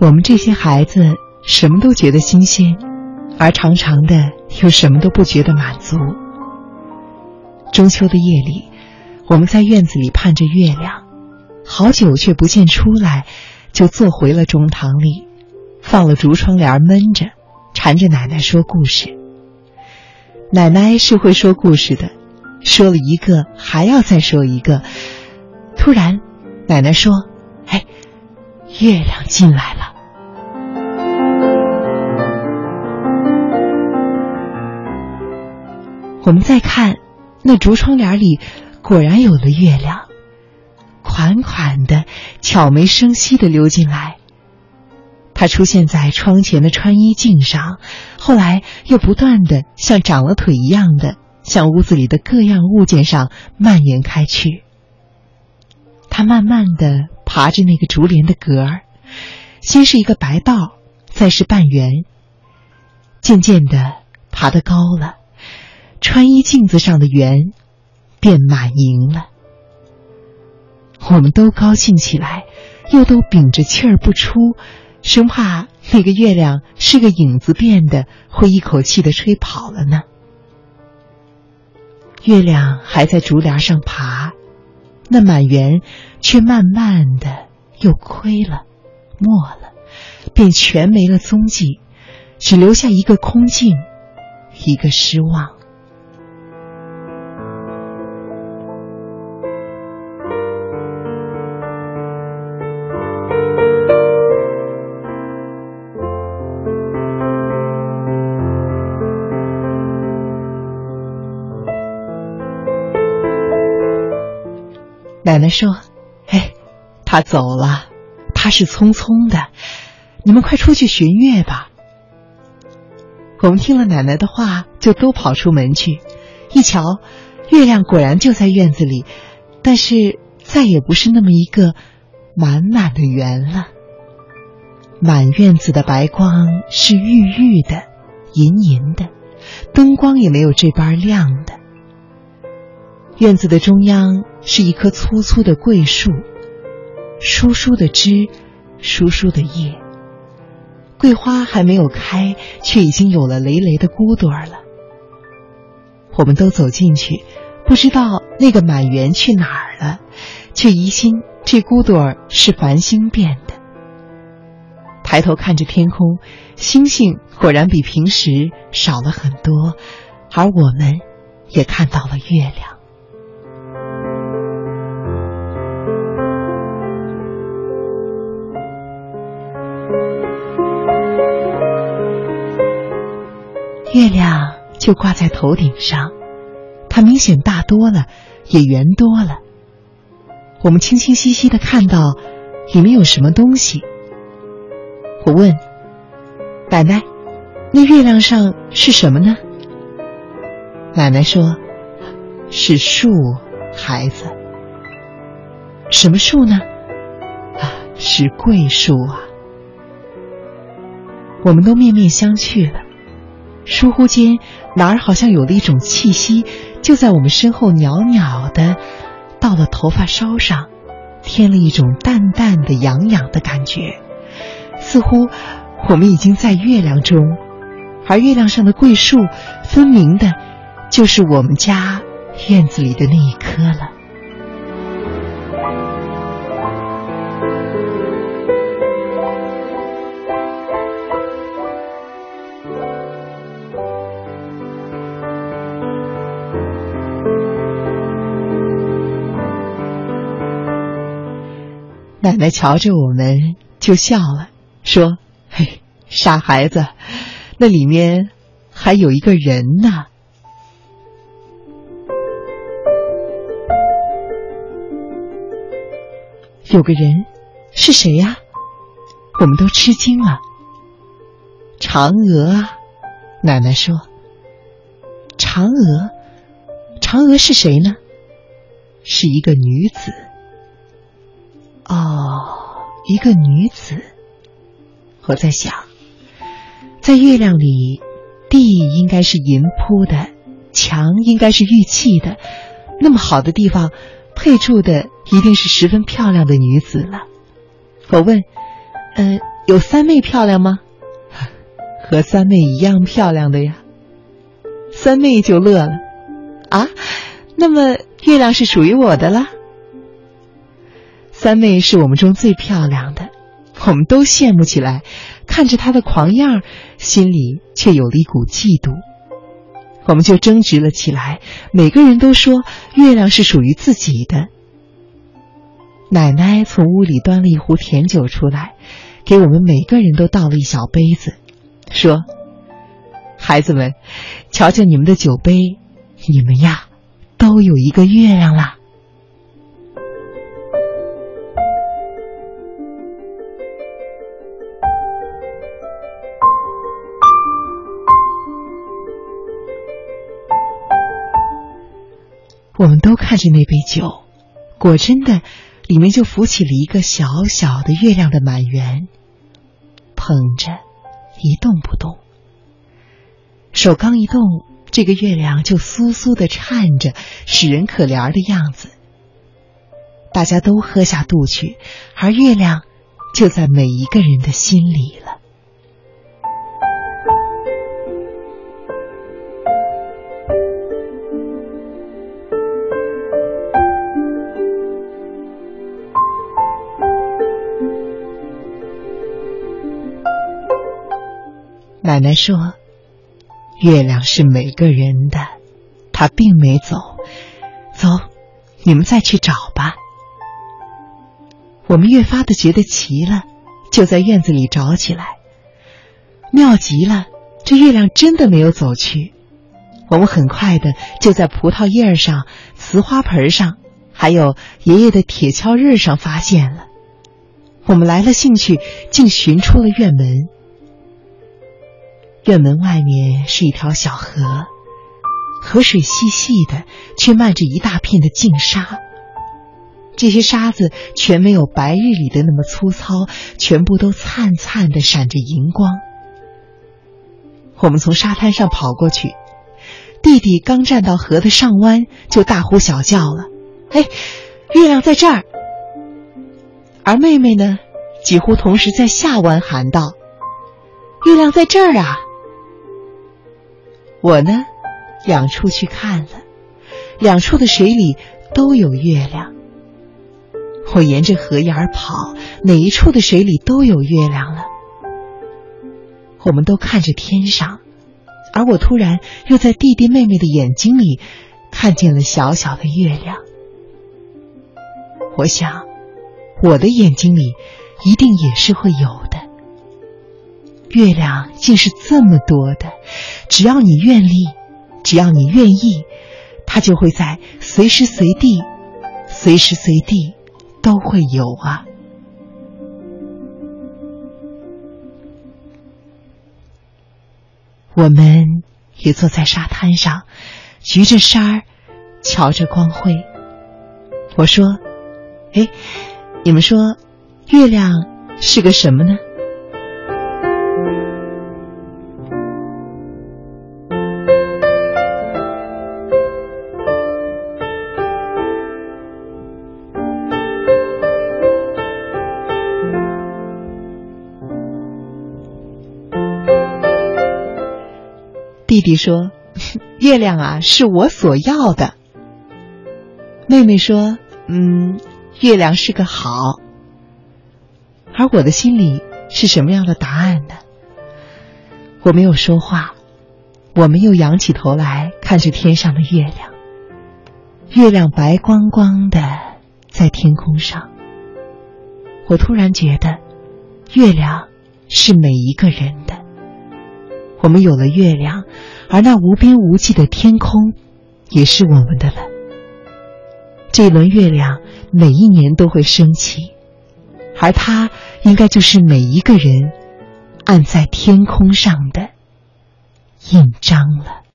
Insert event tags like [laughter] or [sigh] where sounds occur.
我们这些孩子什么都觉得新鲜，而常常的又什么都不觉得满足。中秋的夜里，我们在院子里盼着月亮，好久却不见出来，就坐回了中堂里，放了竹窗帘闷着，缠着奶奶说故事。奶奶是会说故事的，说了一个还要再说一个。突然，奶奶说：“哎，月亮进来了。”我们再看，那竹窗帘里果然有了月亮，款款的、悄没声息的溜进来。它出现在窗前的穿衣镜上，后来又不断的像长了腿一样的向屋子里的各样物件上蔓延开去。它慢慢的爬着那个竹帘的格儿，先是一个白道，再是半圆，渐渐的爬得高了。穿衣镜子上的圆，变满盈了。我们都高兴起来，又都屏着气儿不出，生怕那个月亮是个影子变的，会一口气的吹跑了呢。月亮还在竹帘上爬，那满园却慢慢的又亏了，没了，便全没了踪迹，只留下一个空镜，一个失望。奶奶说：“哎，他走了，他是匆匆的，你们快出去寻月吧。”我们听了奶奶的话，就都跑出门去。一瞧，月亮果然就在院子里，但是再也不是那么一个满满的圆了。满院子的白光是郁郁的、银银的，灯光也没有这般亮的。院子的中央是一棵粗粗的桂树，疏疏的枝，疏疏的叶。桂花还没有开，却已经有了累累的骨朵儿了。我们都走进去，不知道那个满园去哪儿了，却疑心这骨朵儿是繁星变的。抬头看着天空，星星果然比平时少了很多，而我们也看到了月亮。月亮就挂在头顶上，它明显大多了，也圆多了。我们清清晰晰的看到里面有什么东西。我问奶奶：“那月亮上是什么呢？”奶奶说：“是树，孩子。什么树呢？啊，是桂树啊。”我们都面面相觑了。疏忽间，哪儿好像有了一种气息，就在我们身后袅袅的，到了头发梢上，添了一种淡淡的痒痒的感觉，似乎我们已经在月亮中，而月亮上的桂树，分明的，就是我们家院子里的那一棵了。奶奶瞧着我们就笑了，说：“嘿，傻孩子，那里面还有一个人呢。有个人，是谁呀？我们都吃惊了。嫦娥啊，奶奶说。嫦娥，嫦娥是谁呢？是一个女子。”哦，一个女子。我在想，在月亮里，地应该是银铺的，墙应该是玉砌的，那么好的地方，配住的一定是十分漂亮的女子了。我问：“呃，有三妹漂亮吗？和三妹一样漂亮的呀。三妹就乐了，啊，那么月亮是属于我的了。三妹是我们中最漂亮的，我们都羡慕起来，看着她的狂样，心里却有了一股嫉妒。我们就争执了起来，每个人都说月亮是属于自己的。奶奶从屋里端了一壶甜酒出来，给我们每个人都倒了一小杯子，说：“孩子们，瞧瞧你们的酒杯，你们呀，都有一个月亮啦。”我们都看着那杯酒，果真的。里面就浮起了一个小小的月亮的满圆，捧着，一动不动。手刚一动，这个月亮就酥酥的颤着，使人可怜的样子。大家都喝下肚去，而月亮就在每一个人的心里了。奶奶说：“月亮是每个人的，它并没走。走，你们再去找吧。”我们越发的觉得奇了，就在院子里找起来。妙极了，这月亮真的没有走去。我们很快的就在葡萄叶上、瓷花盆上，还有爷爷的铁锹刃上发现了。我们来了兴趣，竟寻出了院门。院门外面是一条小河，河水细细的，却漫着一大片的净沙。这些沙子全没有白日里的那么粗糙，全部都灿灿的闪着银光。我们从沙滩上跑过去，弟弟刚站到河的上弯，就大呼小叫了：“哎，月亮在这儿！”而妹妹呢，几乎同时在下弯喊道：“月亮在这儿啊！”我呢，两处去看了，两处的水里都有月亮。我沿着河沿儿跑，哪一处的水里都有月亮了。我们都看着天上，而我突然又在弟弟妹妹的眼睛里看见了小小的月亮。我想，我的眼睛里一定也是会有。月亮竟是这么多的，只要你愿力，只要你愿意，它就会在随时随地、随时随地都会有啊。我们也坐在沙滩上，举着沙儿，瞧着光辉。我说：“哎，你们说，月亮是个什么呢？”弟弟说：“ [laughs] 月亮啊，是我所要的。”妹妹说：“嗯，月亮是个好。”而我的心里是什么样的答案呢？我没有说话，我们又仰起头来看着天上的月亮。月亮白光光的在天空上，我突然觉得，月亮是每一个人的。我们有了月亮，而那无边无际的天空，也是我们的了。这轮月亮每一年都会升起，而它应该就是每一个人按在天空上的印章了。